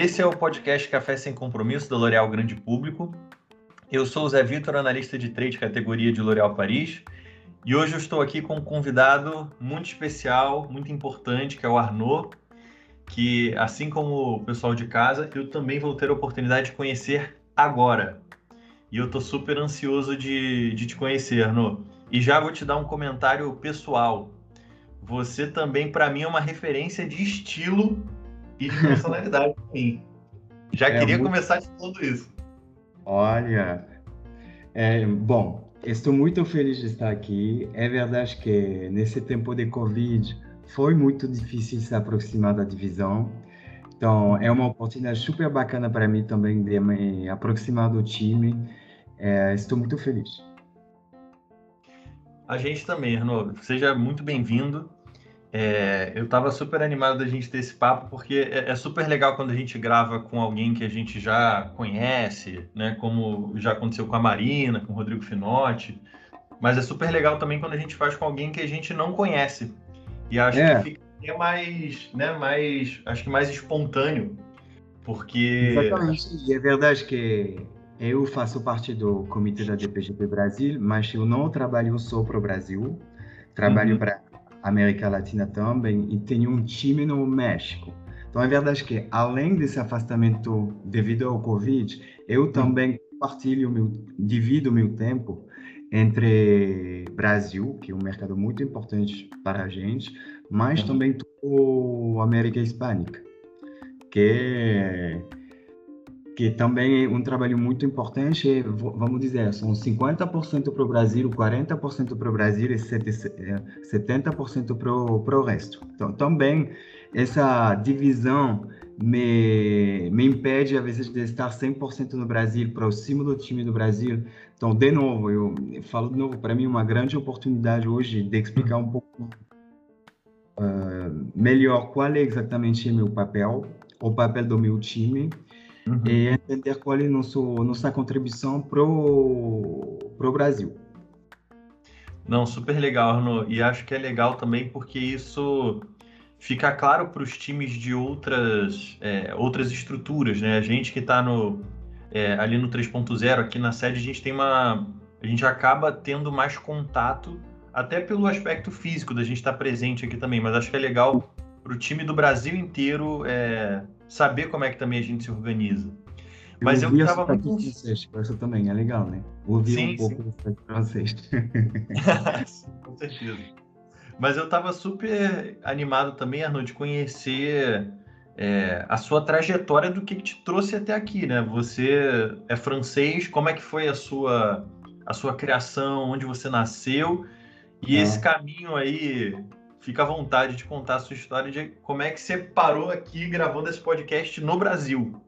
Esse é o podcast Café Sem Compromisso da L'Oréal Grande Público. Eu sou o Zé Vitor, analista de trade categoria de L'Oréal Paris, e hoje eu estou aqui com um convidado muito especial, muito importante, que é o Arnaud, que, assim como o pessoal de casa, eu também vou ter a oportunidade de conhecer agora. E eu estou super ansioso de, de te conhecer, Arnaud. E já vou te dar um comentário pessoal. Você também, para mim, é uma referência de estilo e de personalidade mim. Já é queria muito... começar te falando isso. Olha, é, bom, estou muito feliz de estar aqui. É verdade que nesse tempo de Covid foi muito difícil se aproximar da divisão. Então, é uma oportunidade super bacana para mim também de me aproximar do time. É, estou muito feliz. A gente também, Arnaud. Seja muito bem-vindo. É, eu estava super animado da gente ter esse papo, porque é, é, super legal quando a gente grava com alguém que a gente já conhece, né? Como já aconteceu com a Marina, com o Rodrigo Finotti. Mas é super legal também quando a gente faz com alguém que a gente não conhece. E acho é. que fica mais, né, mais, acho que mais espontâneo, porque... Exatamente, e é verdade que eu faço parte do comitê da DPGP Brasil, mas eu não trabalho só para o Brasil, trabalho uhum. para América Latina também e tenho um time no México. Então é verdade que além desse afastamento devido ao Covid, eu também compartilho meu, divido meu tempo entre Brasil, que é um mercado muito importante para a gente, mas também a América Hispânica, que que também é um trabalho muito importante, vamos dizer, são 50% para o Brasil, 40% para o Brasil e 70% para o resto. Então, também essa divisão me, me impede, às vezes, de estar 100% no Brasil, próximo do time do Brasil. Então, de novo, eu falo de novo, para mim, uma grande oportunidade hoje de explicar um pouco uh, melhor qual é exatamente meu papel, o papel do meu time, uhum. e entender qual é nosso, nossa contribuição para o Brasil. Não, super legal, Arno. E acho que é legal também porque isso fica claro para os times de outras, é, outras estruturas, né? A gente que está no, é, ali no 3.0, aqui na sede, a gente tem uma. A gente acaba tendo mais contato, até pelo aspecto físico da gente estar tá presente aqui também, mas acho que é legal para o time do Brasil inteiro é, saber como é que também a gente se organiza. Mas eu, eu estava muito. Francês, isso também é legal, né? Ouvir sim, um pouco sim. do francês. sim, com certeza. Mas eu estava super animado também, Arnold, de conhecer é, a sua trajetória do que, que te trouxe até aqui, né? Você é francês, como é que foi a sua, a sua criação, onde você nasceu e é. esse caminho aí fica à vontade de contar a sua história de como é que você parou aqui gravando esse podcast no Brasil.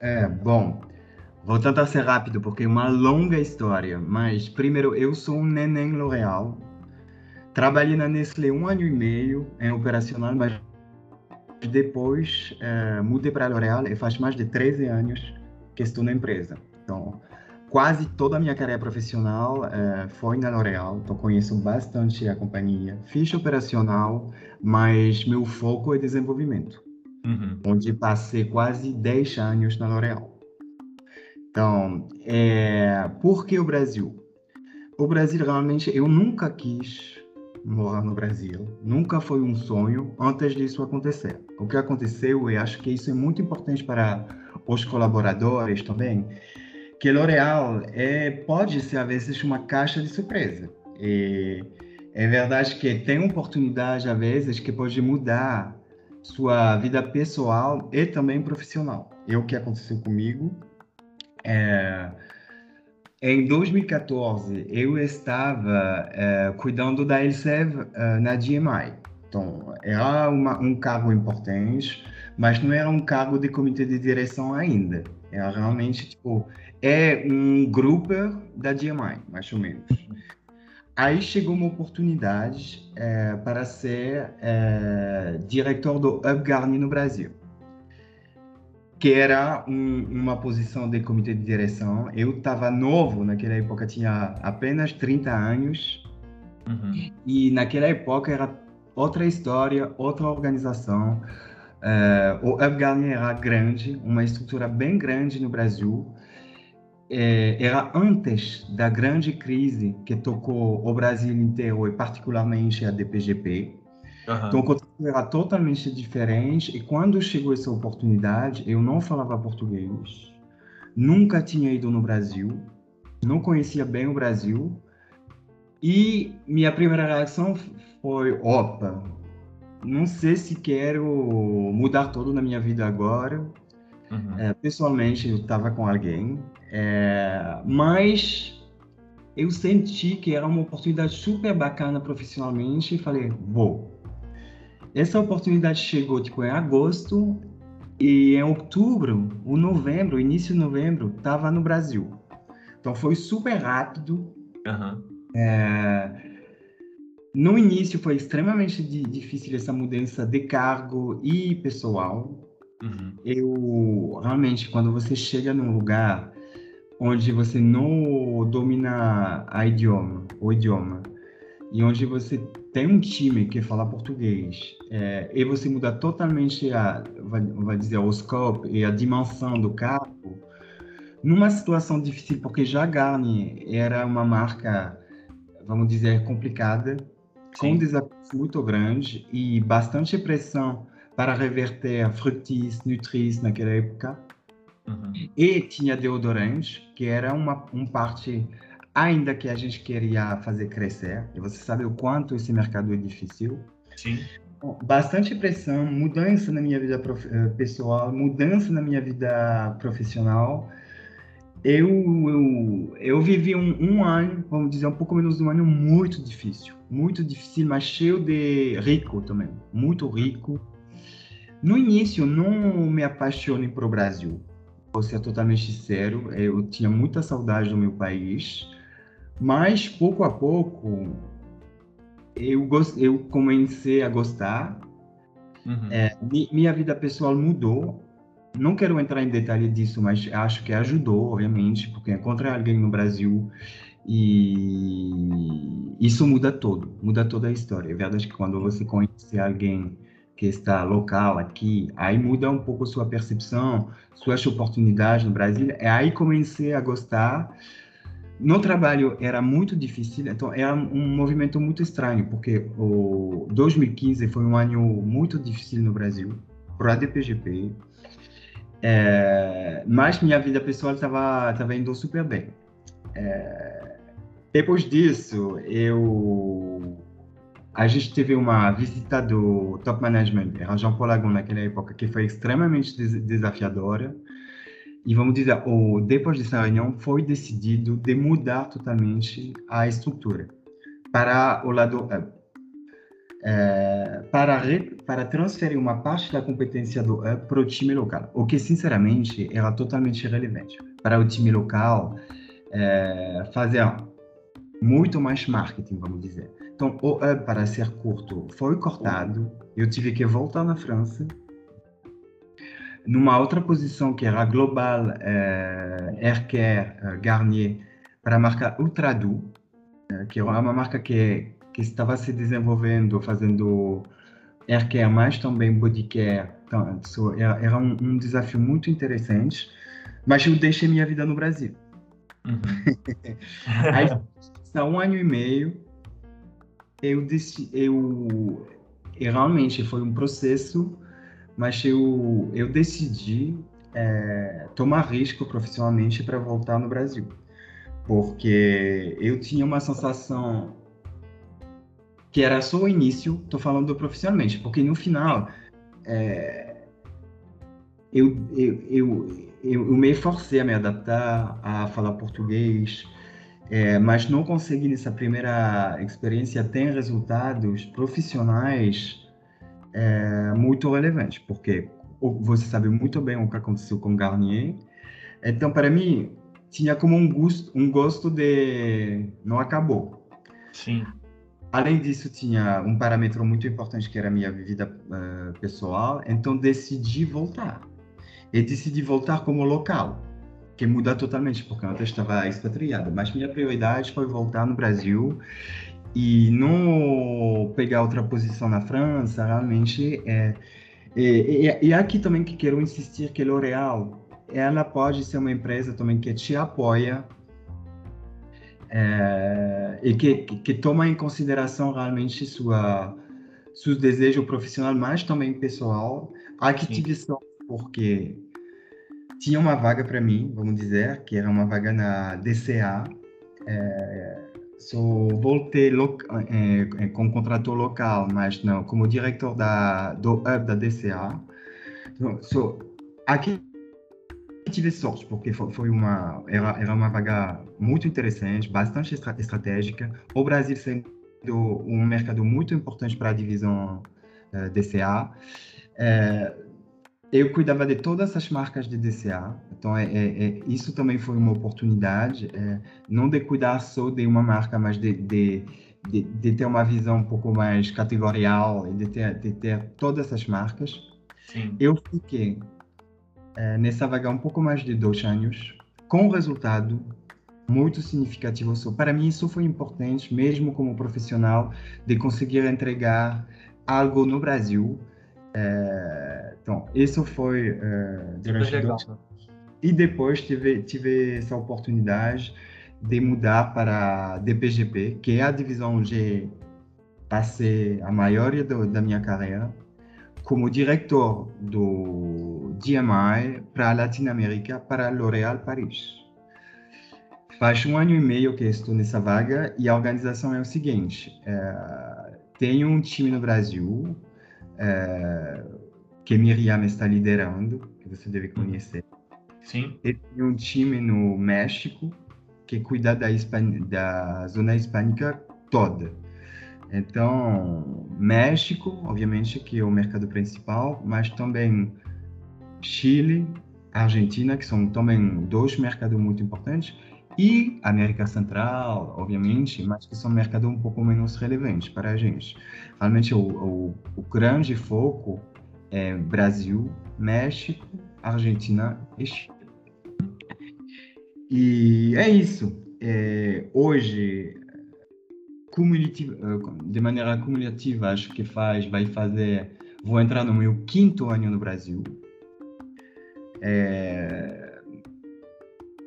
É, bom, vou tentar ser rápido porque é uma longa história, mas primeiro, eu sou um neném L'Oréal. Trabalhei na Nestlé um ano e meio em operacional, mas depois é, mudei para a L'Oréal e faz mais de 13 anos que estou na empresa. Então, quase toda a minha carreira profissional é, foi na L'Oréal, então conheço bastante a companhia. Fiz operacional, mas meu foco é desenvolvimento, uhum. onde passei quase 10 anos na L'Oréal. Então, é, por que o Brasil? O Brasil, realmente, eu nunca quis morar no Brasil. Nunca foi um sonho antes disso acontecer. O que aconteceu, e acho que isso é muito importante para os colaboradores também, que L'Oréal é, pode ser, às vezes, uma caixa de surpresa. E é verdade que tem oportunidade, às vezes, que pode mudar sua vida pessoal e também profissional. É o que aconteceu comigo. É, em 2014, eu estava é, cuidando da Elsev é, na DMI. Então, era uma, um cargo importante, mas não era um cargo de comitê de direção ainda. Era realmente, tipo, é um grupo da DMI, mais ou menos. Aí chegou uma oportunidade é, para ser é, diretor do UpGarni no Brasil, que era um, uma posição de comitê de direção. Eu estava novo naquela época, tinha apenas 30 anos, uhum. e naquela época era outra história, outra organização. Uh, o Hub Garnier era grande, uma estrutura bem grande no Brasil. É, era antes da grande crise que tocou o Brasil inteiro e particularmente a DPGP. Uhum. Então, o contexto era totalmente diferente. E quando chegou essa oportunidade, eu não falava português, nunca tinha ido no Brasil, não conhecia bem o Brasil. E minha primeira reação foi: opa, não sei se quero mudar tudo na minha vida agora. Uhum. É, pessoalmente, eu estava com alguém, é, mas eu senti que era uma oportunidade super bacana profissionalmente e falei, vou. Essa oportunidade chegou tipo em agosto e em outubro, ou novembro, início de novembro, estava no Brasil. Então foi super rápido. Uhum. É, no início foi extremamente difícil essa mudança de cargo e pessoal. Uhum. Eu realmente, quando você chega num lugar onde você não domina a idioma, o idioma, e onde você tem um time que fala português, é, e você muda totalmente a, vai, vai dizer, o scope e a dimensão do cargo, numa situação difícil, porque já Garni era uma marca, vamos dizer, complicada, com desafios muito grandes e bastante pressão para reverter Fructis, Nutris naquela época. Uhum. E tinha deodorante, que era uma, uma parte ainda que a gente queria fazer crescer. E você sabe o quanto esse mercado é difícil. Sim. Bastante pressão, mudança na minha vida eh, pessoal, mudança na minha vida profissional eu, eu, eu vivi um, um, ano, vamos dizer, um pouco menos de um ano muito difícil. Muito difícil, mas cheio de rico também. Muito rico. No início, não me apaixonei para o Brasil. Vou ser totalmente sincero, eu tinha muita saudade do meu país. Mas, pouco a pouco, eu, eu comecei a gostar. Uhum. É, minha vida pessoal mudou não quero entrar em detalhe disso, mas acho que ajudou, obviamente, porque encontrei alguém no Brasil e isso muda tudo, muda toda a história. É verdade que quando você conhece alguém que está local aqui, aí muda um pouco sua percepção, suas oportunidades no Brasil. É aí comecei a gostar. No trabalho era muito difícil, então era um movimento muito estranho, porque o 2015 foi um ano muito difícil no Brasil, para a DPGP, é, mas minha vida pessoal estava tava indo super bem. É, depois disso, eu a gente teve uma visita do top management, era Jean Paul Lagon naquela época, que foi extremamente desafiadora. E vamos dizer, o, depois dessa reunião, foi decidido de mudar totalmente a estrutura para o lado é, para, para transferir uma parte da competência do hub para o time local, o que, sinceramente, era totalmente irrelevante. Para o time local, é, fazer muito mais marketing, vamos dizer. Então, o hub, para ser curto, foi cortado. Eu tive que voltar na França. Numa outra posição, que era Global é, Aircare é, Garnier, para a marca Ultradu, é, que é uma marca que que estava se desenvolvendo, fazendo air care, mas também body care. Então, era um, um, desafio muito interessante, mas eu deixei minha vida no Brasil. Uhum. Aí, há um ano e meio, eu, eu, eu realmente foi um processo, mas eu, eu decidi é, tomar risco profissionalmente para voltar no Brasil. Porque eu tinha uma sensação que era só o início, estou falando profissionalmente, porque no final é, eu, eu, eu, eu, me forcei a me adaptar a falar português, é, mas não consegui nessa primeira experiência ter resultados profissionais é, muito relevantes, porque você sabe muito bem o que aconteceu com Garnier. Então, para mim, tinha como um gosto, um gosto de não acabou. Sim. Além disso, tinha um parâmetro muito importante que era a minha vida uh, pessoal, então decidi voltar. E decidi voltar como local, que muda totalmente, porque eu estava expatriado. Mas minha prioridade foi voltar no Brasil e não pegar outra posição na França. Realmente, é, E, e, e aqui também que quero insistir que L'Oréal, ela pode ser uma empresa também que te apoia é, e que, que, toma em consideração realmente sua seus desejos profissional, mas também pessoal. Aqui Sim. tive sorte porque tinha uma vaga para mim, vamos dizer, que era uma vaga na DCA. É, só voltei é, é, com contrato local, mas não como diretor da do hub da DCA. Então, aqui tive sorte porque foi uma era, era uma vaga muito interessante, bastante estratégica. O Brasil sendo um mercado muito importante para a divisão uh, DCA. Uh, eu cuidava de todas as marcas de DCA, então é, é, é isso também foi uma oportunidade, é, não de cuidar só de uma marca, mas de, de, de, de, ter uma visão um pouco mais categorial e de ter, de ter todas as marcas. Sim. Eu fiquei é, nessa vaga um pouco mais de dois anos, com resultado muito significativo. Para mim, isso foi importante, mesmo como profissional, de conseguir entregar algo no Brasil. É, então, isso foi é, durante legal. Dois... E depois tive, tive essa oportunidade de mudar para DPGP, que é a divisão G, passei a maioria do, da minha carreira como diretor do DMI para a Latinoamérica para L'Oréal Paris. Faz um ano e meio que estou nessa vaga e a organização é o seguinte: é, tem um time no Brasil é, que Miriam está liderando, que você deve conhecer. Sim. E tem um time no México que cuida da, da zona hispânica toda. Então, México, obviamente, que é o mercado principal, mas também Chile, Argentina, que são também dois mercados muito importantes, e América Central, obviamente, mas que são mercados um pouco menos relevantes para a gente. Realmente, o, o, o grande foco é Brasil, México, Argentina e Chile. E é isso. É, hoje, de maneira cumulativa, acho que faz, vai fazer, vou entrar no meu quinto ano no Brasil. É,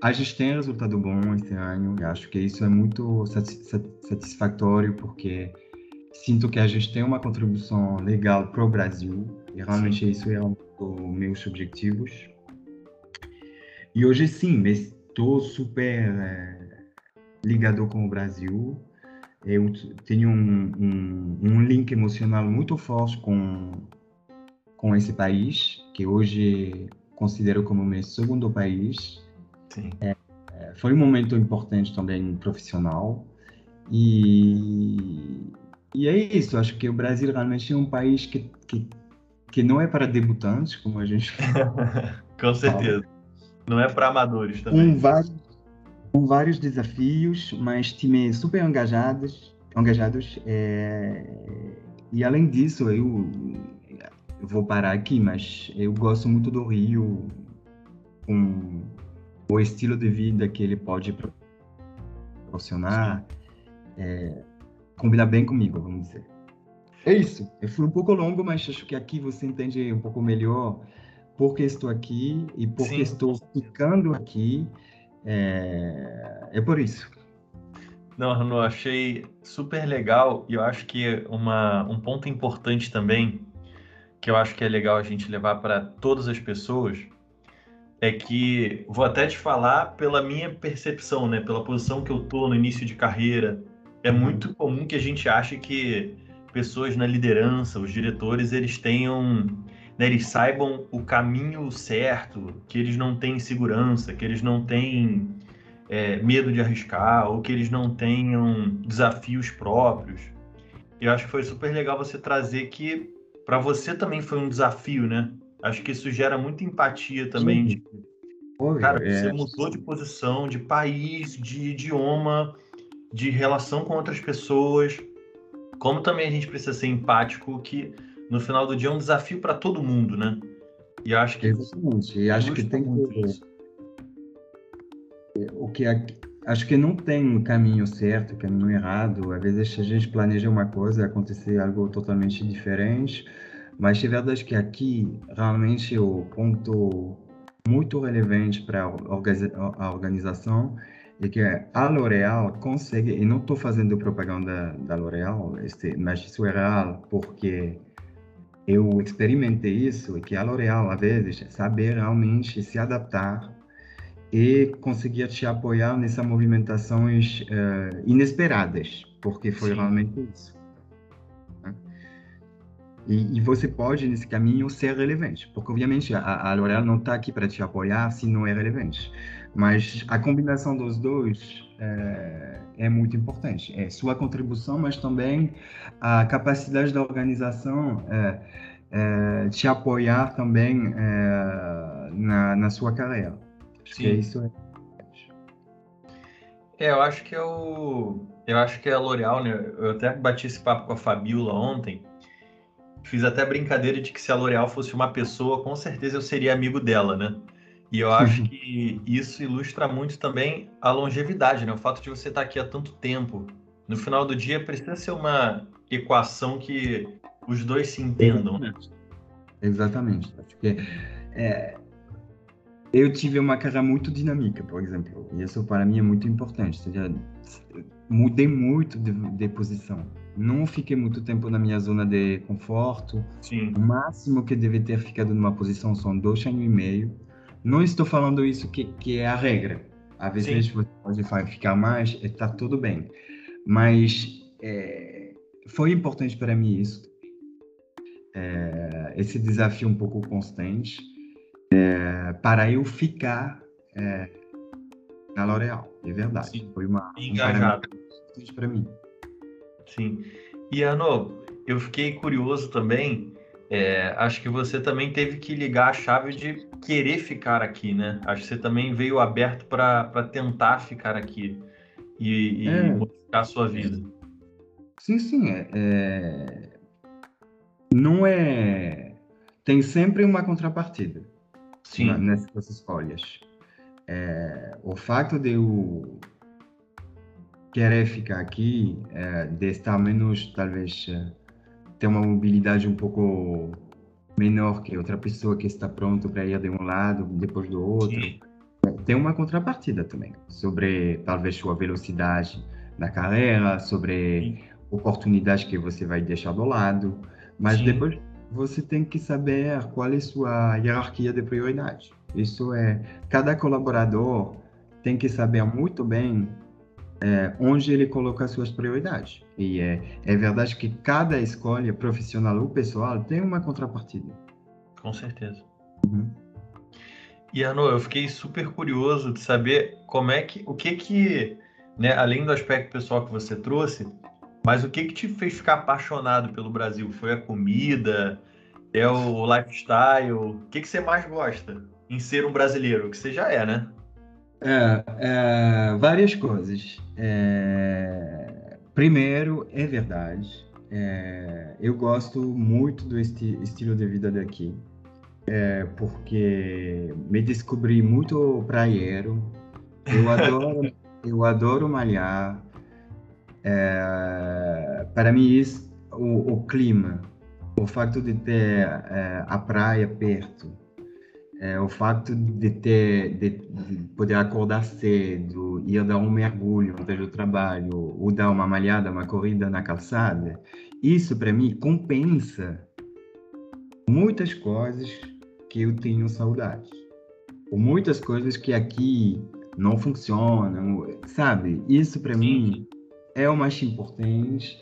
a gente tem resultado bom esse ano, acho que isso é muito satisfatório, porque sinto que a gente tem uma contribuição legal para o Brasil, e realmente sim. isso é um dos meus objetivos. E hoje sim, estou super é, ligado com o Brasil, eu tenho um, um, um, link emocional muito forte com, com esse país, que hoje considero como meu segundo país. É, é, foi um momento importante também profissional. E, e é isso, acho que o Brasil realmente é um país que, que, que não é para debutantes, como a gente Com certeza. Não é para amadores também. Com vários, com vários desafios, mas times super engajados. engajados é, e além disso, eu, eu vou parar aqui, mas eu gosto muito do Rio, com o estilo de vida que ele pode proporcionar é, combina bem comigo, vamos dizer. É isso. Eu fui um pouco longo, mas acho que aqui você entende um pouco melhor por que estou aqui e por que estou ficando aqui. É, é por isso. Não, Rano, achei super legal e eu acho que uma, um ponto importante também, que eu acho que é legal a gente levar para todas as pessoas, é que vou até te falar pela minha percepção, né, pela posição que eu tô no início de carreira, é uhum. muito comum que a gente ache que pessoas na liderança, os diretores, eles tenham, né, eles saibam o caminho certo, que eles não têm segurança, que eles não têm é, medo de arriscar, ou que eles não tenham desafios próprios. Eu acho que foi super legal você trazer que para você também foi um desafio, né? Acho que isso gera muita empatia também. De, cara, é. você mudou de posição, de país, de idioma, de relação com outras pessoas. Como também a gente precisa ser empático, que no final do dia é um desafio para todo mundo, né? E acho que. Exatamente. E acho que tem que. O que é... acho que não tem um caminho certo, caminho errado. Às vezes a gente planeja uma coisa e acontecer algo totalmente diferente Mas é verdade que aqui, realmente, o ponto muito relevante para a organização é que a L'Oréal consegue, e não estou fazendo propaganda da L'Oréal, mas isso é real, porque eu experimentei isso, e que a L'Oréal, às vezes, sabe realmente se adaptar e conseguir te apoiar nessas movimentações uh, inesperadas, porque foi Sim. realmente isso. Né? E, e, você pode, nesse caminho, ser relevante, porque, obviamente, a, a L'Oréal não está aqui para te apoiar se não é relevante. Mas a combinação dos dois é, é, muito importante. É sua contribuição, mas também a capacidade da organização é, é, te apoiar também é, na, na sua carreira. Acho Sim. que isso é é, eu acho que é o. Eu acho que é a L'Oréal, né? Eu até bati esse papo com a Fabiola ontem. Fiz até brincadeira de que se a L'Oréal fosse uma pessoa, com certeza eu seria amigo dela, né? E eu acho que isso ilustra muito também a longevidade, né? O fato de você estar aqui há tanto tempo. No final do dia, precisa ser uma equação que os dois se entendam, né? Exatamente. Acho que é, eu tive uma carreira muito dinâmica, por exemplo, e isso para mim é muito importante. Ou seja, mudei muito de, de posição. Não fiquei muito tempo na minha zona de conforto. Sim. O máximo que deve ter ficado numa posição são dois anos e meio não estou falando isso que, que é a regra. Às vezes Sim. você pode ficar mais, está tudo bem. Mas é, foi importante para mim isso. É, esse desafio um pouco constante é, para eu ficar na L'Oréal, é verdade. Sim. Foi uma engajado um para mim. Sim. E Ano, eu fiquei curioso também é, acho que você também teve que ligar a chave de querer ficar aqui, né? Acho que você também veio aberto para tentar ficar aqui e, e é. modificar a sua vida. Sim, sim. É, é, não é. Tem sempre uma contrapartida sim. Na, nessas escolhas. É, o fato de eu querer ficar aqui, é, de estar menos, talvez ter uma mobilidade um pouco menor que outra pessoa que está pronto para ir de um lado depois do outro. Sim. Tem uma contrapartida também sobre talvez sua velocidade na carreira, sobre Sim. oportunidades que você vai deixar do lado, mas Sim. depois você tem que saber qual é sua hierarquia de prioridade. Isso é cada colaborador tem que saber muito bem é, onde ele coloca as suas prioridades. E é, é verdade que cada escolha, profissional ou pessoal, tem uma contrapartida. Com certeza. Uhum. E Arno, eu fiquei super curioso de saber como é que, o que que, né, além do aspecto pessoal que você trouxe, mas o que que te fez ficar apaixonado pelo Brasil? Foi a comida? É o lifestyle? O que que você mais gosta em ser um brasileiro? Que você já é, né? É, é, várias coisas. É, primeiro, é verdade. É, eu gosto muito do esti estilo de vida daqui, é, porque me descobri muito praieiro. Eu adoro, eu adoro malhar. É, para mim, isso, o, o, clima, o fato de ter a praia perto, é, o fato de ter de, de, poder acordar cedo, ir dar um mergulho antes do trabalho, ou dar uma malhada, uma corrida na calçada, isso para mim compensa muitas coisas que eu tenho saudade. Ou muitas coisas que aqui não funcionam, sabe? Isso para mim é o mais importante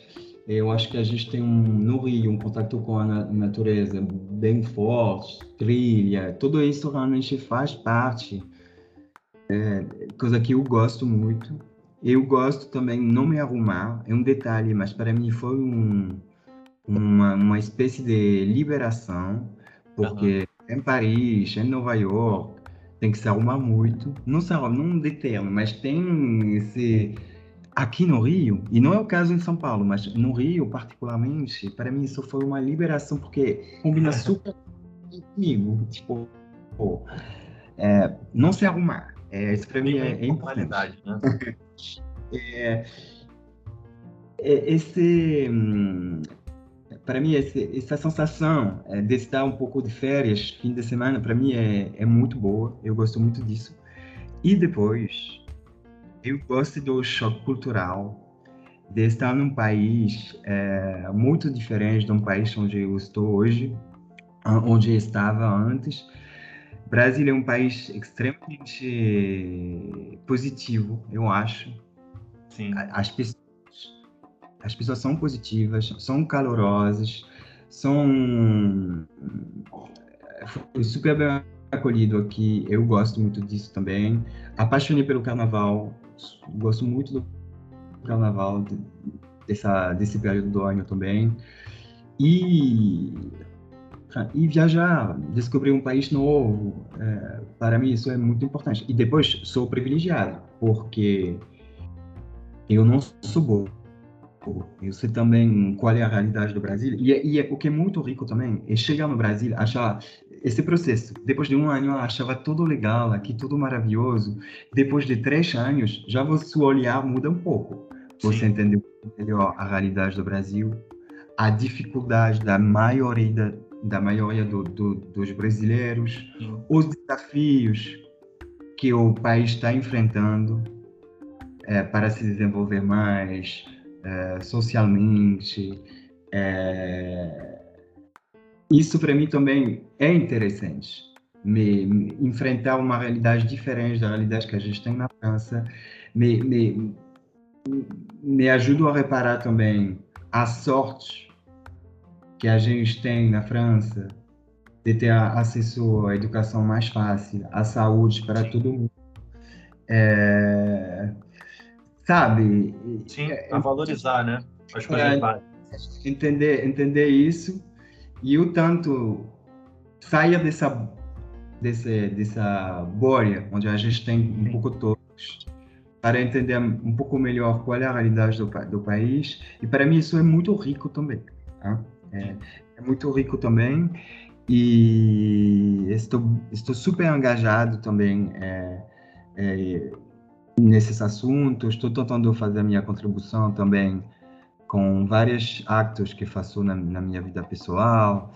eu acho que a gente tem um, no Rio um contato com a natureza bem forte, trilha, tudo isso realmente faz parte, é, coisa que eu gosto muito. Eu gosto também não me arrumar, é um detalhe, mas para mim foi um, uma, uma espécie de liberação, porque uhum. em Paris, em Nova York, tem que se arrumar muito, não se arruma, não de termo, mas tem esse aqui no Rio, e não é o caso em São Paulo, mas no Rio, particularmente, para mim isso foi uma liberação, porque combina super comigo. Tipo, pô, é, não se arrumar. É, isso para mim é, é importante. Né? é, é, esse. Hum, para mim, essa, essa sensação é, de estar um pouco de férias, fim de semana, para mim é, é muito boa. Eu gosto muito disso. E depois, eu gosto do choque cultural, de estar num país é, muito diferente de um país onde eu estou hoje, onde eu estava antes. O Brasil é um país extremamente positivo, eu acho. Sim. As pessoas, as pessoas são positivas, são calorosas, são foi super bem acolhido aqui. Eu gosto muito disso também. Apaixonei pelo carnaval, gosto muito do carnaval dessa desse período do ano também. E e viajar, descobrir um país novo, é, para mim isso é muito importante. E depois sou privilegiado, porque eu não sou bobo. Eu sei também qual é a realidade do Brasil. E, é, e é, o que é muito rico também é chegar no Brasil, achar esse processo. Depois de um ano, eu achava tudo legal, aqui tudo maravilhoso. Depois de três anos, já seu olhar muda um pouco. Você Sim. entendeu melhor a realidade do Brasil, a dificuldade da maioria da, da maioria do, do, dos brasileiros, Sim. os desafios que o país está enfrentando é, para se desenvolver mais é, socialmente. É, isso para mim também é interessante. Me, me, enfrentar uma realidade diferente da realidade que a gente tem na França me, me, me ajuda a reparar também a sorte que a gente tem na França de ter acesso à educação mais fácil, à saúde para todo mundo. É, sabe? Sim, é, a valorizar, né? As coisas é. Entender, entender isso e o tanto saia dessa desse, dessa bolha onde a gente tem um pouco todos para entender um pouco melhor qual é a realidade do, do país e para mim isso é muito rico também tá? é, é, muito rico também e estou estou super engajado também é, é, nesses assuntos. Estou tentando fazer a minha contribuição também com vários actos que faço na, na minha vida pessoal,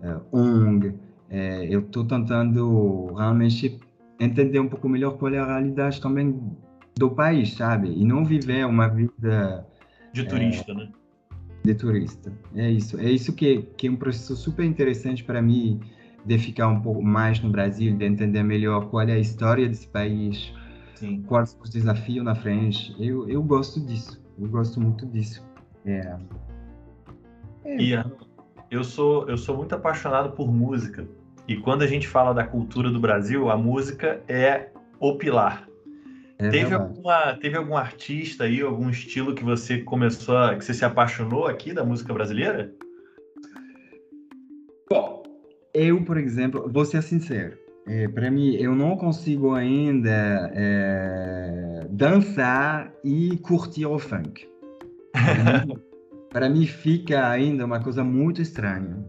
é, ONG. É, eu estou tentando realmente entender um pouco melhor qual é a realidade também do país, sabe? E não viver uma vida de turista, é, né? De turista. É isso. É isso que, que é um processo super interessante para mim de ficar um pouco mais no Brasil, de entender melhor qual é a história desse país, Sim. Quais os desafios na frente? Eu, eu gosto disso. Eu gosto muito disso. É. é. E eu sou, eu sou muito apaixonado por música. E quando a gente fala da cultura do Brasil, a música é o pilar. É teve, alguma, teve algum artista aí, algum estilo que você começou, a, que você se apaixonou aqui da música brasileira? Bom, eu, por exemplo, vou ser sincero, é, para mim, eu não consigo ainda é, dançar e curtir o funk. Para mim, fica ainda uma coisa muito estranha.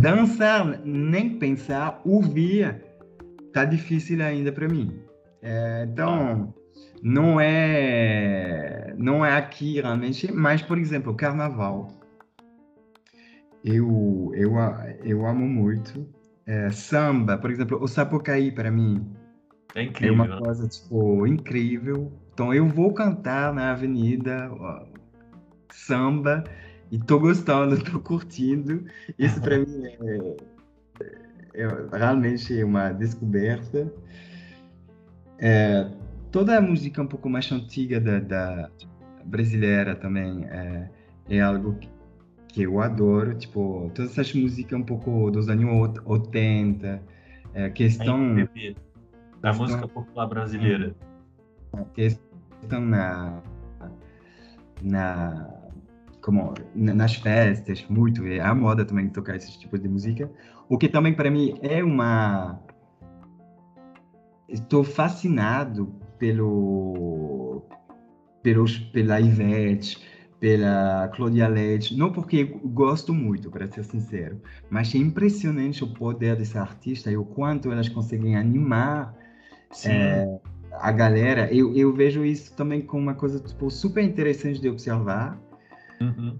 Dançar, nem pensar, ouvir, tá difícil ainda para mim. É, então, não é, não é aqui realmente, mas, por exemplo, carnaval. Eu, eu, eu amo muito é, samba, por exemplo, o Sapucaí para mim é, incrível, é uma né? coisa tipo incrível. Então eu vou cantar na avenida samba e tô gostando, tô curtindo. Isso para mim é, é, realmente uma descoberta. É, toda a música um pouco mais antiga da, da brasileira também é, é algo que que eu adoro, tipo, todas essas músicas um pouco dos anos 80, é, questão... da música popular brasileira. Questão na... na como nas festas, muito, é a moda também tocar esse tipo de música, o que também para mim é uma... Estou fascinado pelo, pelos, pela Ivete, pela Claudia Leite, não porque gosto muito, para ser sincero, mas é impressionante o poder dessa artista e o quanto elas conseguem animar é, a galera. Eu, eu vejo isso também como uma coisa tipo, super interessante de observar. Uhum.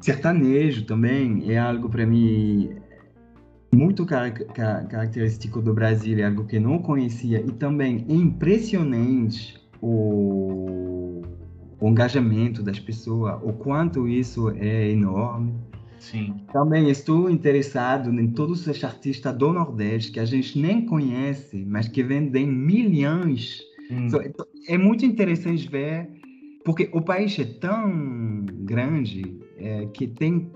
sertanejo também é algo para mim muito car car característico do Brasil, é algo que não conhecia e também é impressionante o, o engajamento das pessoas, o quanto isso é enorme. Sim. Também estou interessado em todos os artistas do Nordeste que a gente nem conhece, mas que vendem milhões. Hum. é muito interessante ver, porque o país é tão grande é, que tem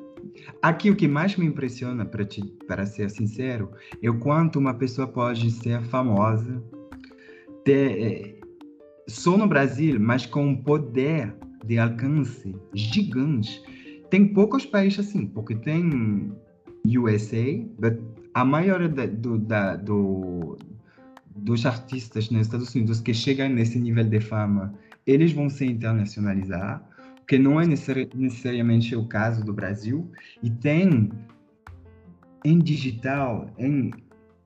Aqui o que mais me impressiona, para, te, para ser sincero, é o quanto uma pessoa pode ser famosa, ter, é, só no Brasil, mas com um poder de alcance gigante. Tem poucos países assim, porque tem USA, a maioria da, do, da, do, dos artistas nos Estados Unidos que chegam nesse nível de fama, eles vão se internacionalizar que não é necessariamente o caso do Brasil, e tem em digital, em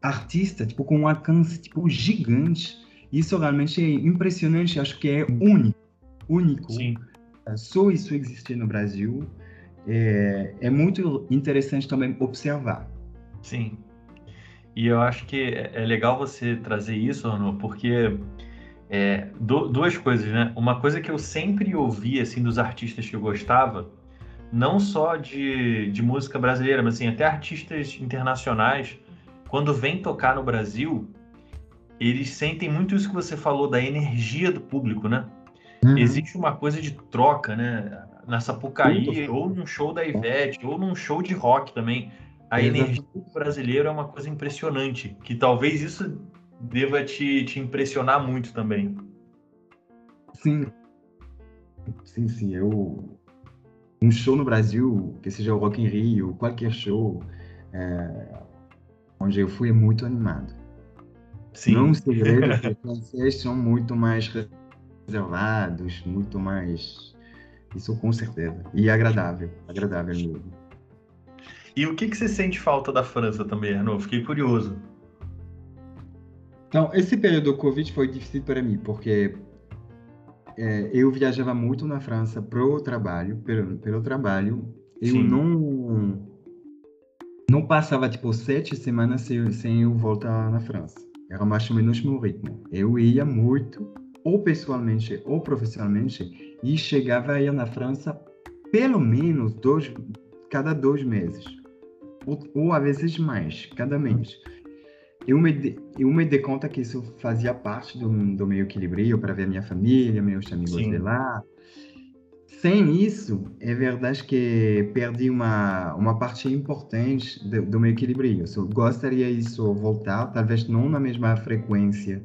artista, tipo, com um alcance tipo, gigante. Isso realmente é impressionante, acho que é único. Único. Sim. É, só isso existe no Brasil. É, é muito interessante também observar. Sim. E eu acho que é, é legal você trazer isso, Arno, porque é, do, duas coisas, né? Uma coisa que eu sempre ouvi, assim, dos artistas que eu gostava, não só de, de música brasileira, mas, assim, até artistas internacionais, quando vêm tocar no Brasil, eles sentem muito isso que você falou, da energia do público, né? Uhum. Existe uma coisa de troca, né? Na Sapucaí, ou num show da Ivete, ou num show de rock também. A energia do brasileiro é uma coisa impressionante, que talvez isso deva te, te impressionar muito também. Sim. Sim, sim. Eu... Um show no Brasil, que seja o Rock in Rio, qualquer show, é... onde eu fui, é muito animado. Sim. Não um segredo que os franceses são muito mais reservados, muito mais... Isso com certeza. E agradável, agradável mesmo. E o que, que você sente falta da França também, Arnaud? Fiquei curioso. Então, esse período do Covid foi difícil para mim, porque é, eu viajava muito na França pro trabalho, pelo, pelo trabalho. Eu Sim. não não passava tipo sete semanas sem, sem eu voltar na França. Era mais ou menos meu ritmo. Eu ia muito, ou pessoalmente ou profissionalmente, e chegava a ir na França pelo menos dois, cada dois meses, ou, ou às vezes mais, cada mês eu me, eu me dei conta que isso fazia parte do, do meu equilíbrio para ver minha família, meus amigos Sim. de lá. Sem isso, é verdade que perdi uma, uma parte importante do, do meu equilíbrio. Eu gostaria isso voltar, talvez não na mesma frequência,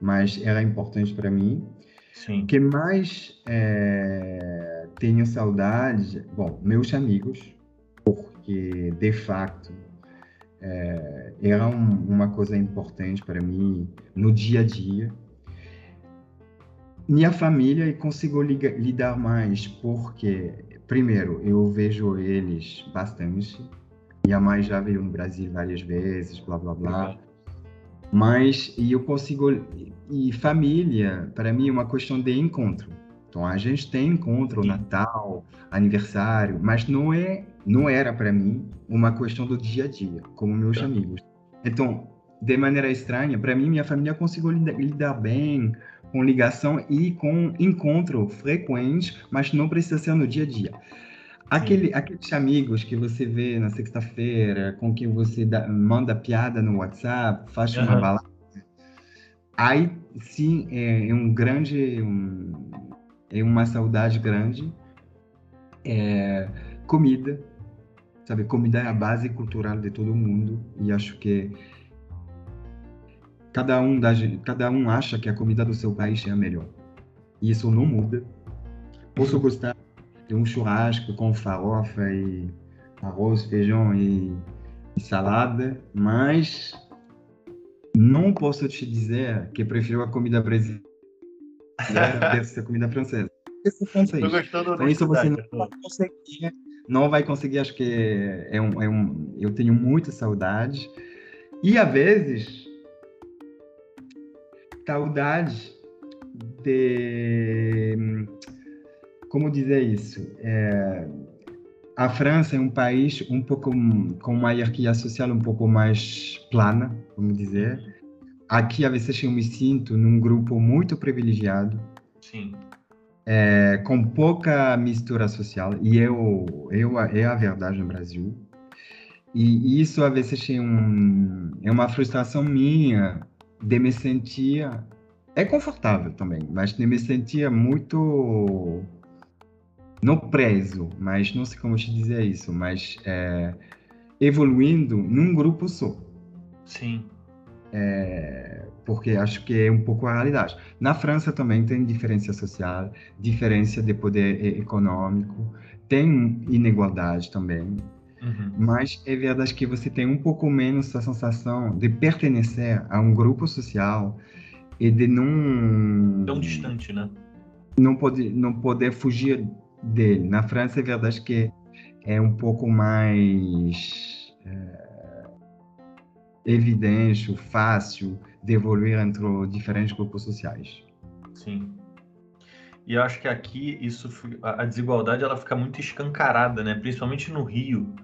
mas era importante para mim. Sim. que mais é, tenho saudade? Bom, meus amigos, porque de fato é, era um, uma coisa importante para mim no dia a dia. Minha família e consigo lidar mais porque, primeiro, eu vejo eles bastante. Minha mãe já veio no Brasil várias vezes, blá blá blá. Mas e eu consigo e família para mim é uma questão de encontro. Então a gente tem encontro, Natal, aniversário, mas não é não era para mim uma questão do dia a dia, como meus tá. amigos. Então, de maneira estranha, para mim, minha família conseguiu lidar bem com ligação e com encontro frequente, mas não precisa ser no dia a dia. Aquele, aqueles amigos que você vê na sexta-feira, com quem você dá, manda piada no WhatsApp, faz uhum. uma balada, aí sim é, é um grande, um, é uma saudade grande. É, comida, Sabe, comida é a base cultural de todo mundo e acho que cada um, da, cada um acha que a comida do seu país é a melhor. E isso não muda. Posso gostar de um churrasco com farofa e arroz, feijão e, e salada, mas não posso te dizer que prefiro a comida brasileira versus a comida francesa. Estou gostando então, isso você não consegue não vai conseguir, acho que é um, é um, eu tenho muita saudade. E às vezes, saudade de. Como dizer isso? É, a França é um país um pouco com uma hierarquia social um pouco mais plana, vamos dizer. Aqui, a vezes, eu me sinto num grupo muito privilegiado. Sim. É, com pouca mistura social, e eu, eu, é a verdade no Brasil. E isso, às vezes, é, um, é uma frustração minha de me sentir... É confortável também, mas de me sentir muito não preso, mas não sei como te dizer isso, mas é, evoluindo num grupo só. Sim. É, porque acho que é um pouco a realidade. Na França também tem diferença social, diferença de poder econômico, tem inigualdade também. Uhum. Mas é verdade que você tem um pouco menos a sensação de pertencer a um grupo social e de não. Tão distante, né? Não poder, não poder fugir dele. Na França é verdade que é um pouco mais evidente, fácil de evoluir entre diferentes grupos sociais. Sim. E eu acho que aqui isso a desigualdade ela fica muito escancarada, né? Principalmente no Rio,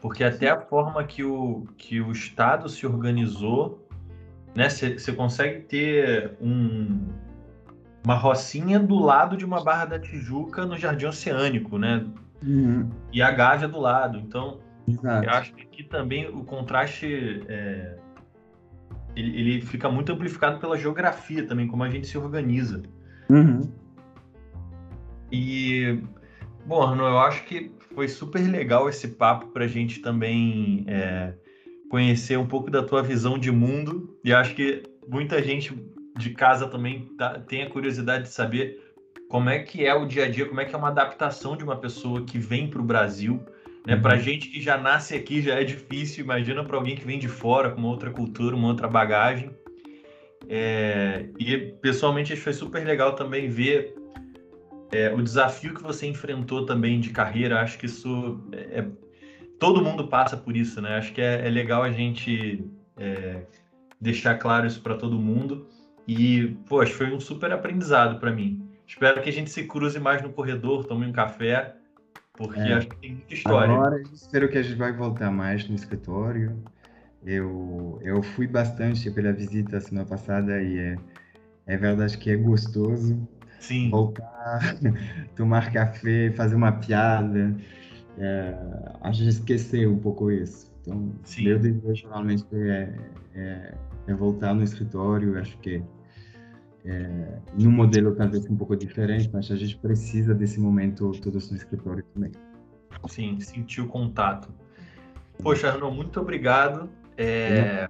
porque até a forma que o que o Estado se organizou, né? Você consegue ter um uma rocinha do lado de uma Barra da Tijuca no Jardim Oceânico, né? Uhum. E a Gávea do lado. Então, Exato. eu acho que aqui também o contraste é, ele, ele, fica muito amplificado pela geografia também, como a gente se organiza. Uhum. E, bom, Arno, eu acho que foi super legal esse papo para a gente também é, conhecer um pouco da tua visão de mundo. E acho que muita gente de casa também tá, tem a curiosidade de saber como é que é o dia a dia, como é que é uma adaptação de uma pessoa que vem para o Brasil. Né? Para uhum. gente que já nasce aqui já é difícil, imagina para alguém que vem de fora, com uma outra cultura, uma outra bagagem. É, e pessoalmente foi super legal também ver é, o desafio que você enfrentou também de carreira. Acho que isso é, é todo mundo passa por isso, né? Acho que é, é legal a gente é, deixar claro isso para todo mundo. E, poxa, foi um super aprendizado para mim. Espero que a gente se cruze mais no corredor, tome um café, porque é. acho que tem muita história. Agora, espero que a gente vai voltar mais no escritório. Eu, eu fui bastante pela visita semana passada e é, é verdade que é gostoso Sim. voltar, tomar café, fazer uma piada. É, a gente esqueceu um pouco isso. Então, Sim. meu desejo realmente é, é é voltar no escritório. Acho que é, no modelo talvez um pouco diferente, mas a gente precisa desse momento todos no escritório também. Sim, sentir o contato. Poxa, Arno, muito obrigado. É,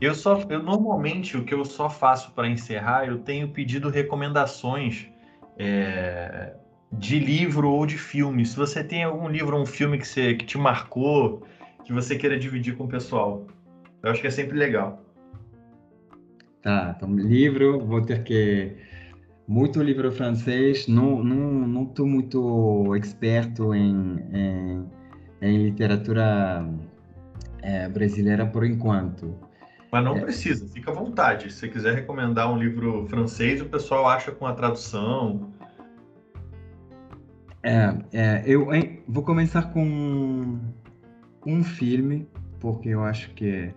eu só, eu normalmente o que eu só faço para encerrar, eu tenho pedido recomendações é, de livro ou de filme. Se você tem algum livro ou um filme que, você, que te marcou, que você queira dividir com o pessoal, eu acho que é sempre legal. Tá, então livro, vou ter que muito livro francês, não não não estou muito experto em, em, em literatura é, brasileira por enquanto. Mas não é, precisa, fica à vontade. Se você quiser recomendar um livro francês, o pessoal acha com a tradução. É, é eu hein, vou começar com um filme, porque eu acho que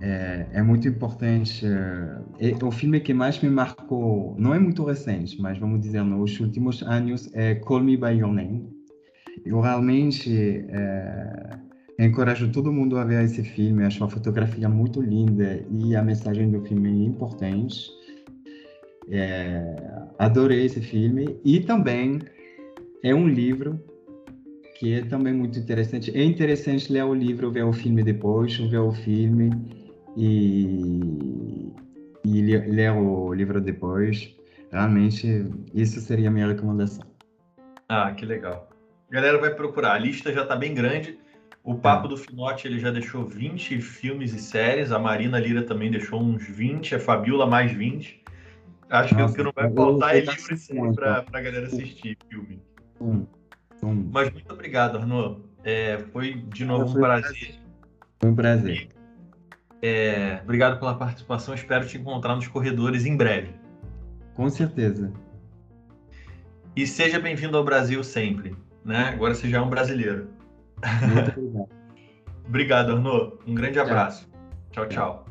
é, é muito importante. É, o filme que mais me marcou, não é muito recente, mas vamos dizer, nos últimos anos, é Call Me By Your Name. Eu realmente é, encorajo todo mundo a ver esse filme. Acho a fotografia muito linda e a mensagem do filme é importante. É, adorei esse filme e também é um livro que é também muito interessante. É interessante ler o livro, ver o filme depois, ver o filme e, e ler o livro depois. Realmente, isso seria a minha recomendação. Ah, que legal. A galera vai procurar. A lista já está bem grande. O Papo é. do Finote ele já deixou 20 filmes e séries. A Marina Lira também deixou uns 20. A Fabiola mais 20. Acho Nossa, que o que não vai faltar é livro para a galera assistir filme. Hum, hum. Mas muito obrigado, Arnaud. É, foi de novo um prazer. Foi um prazer. É, obrigado pela participação. Espero te encontrar nos corredores em breve. Com certeza. E seja bem-vindo ao Brasil sempre. né? Agora você já é um brasileiro. Muito obrigado. obrigado, Arnaud. Um grande abraço. tchau. tchau. tchau.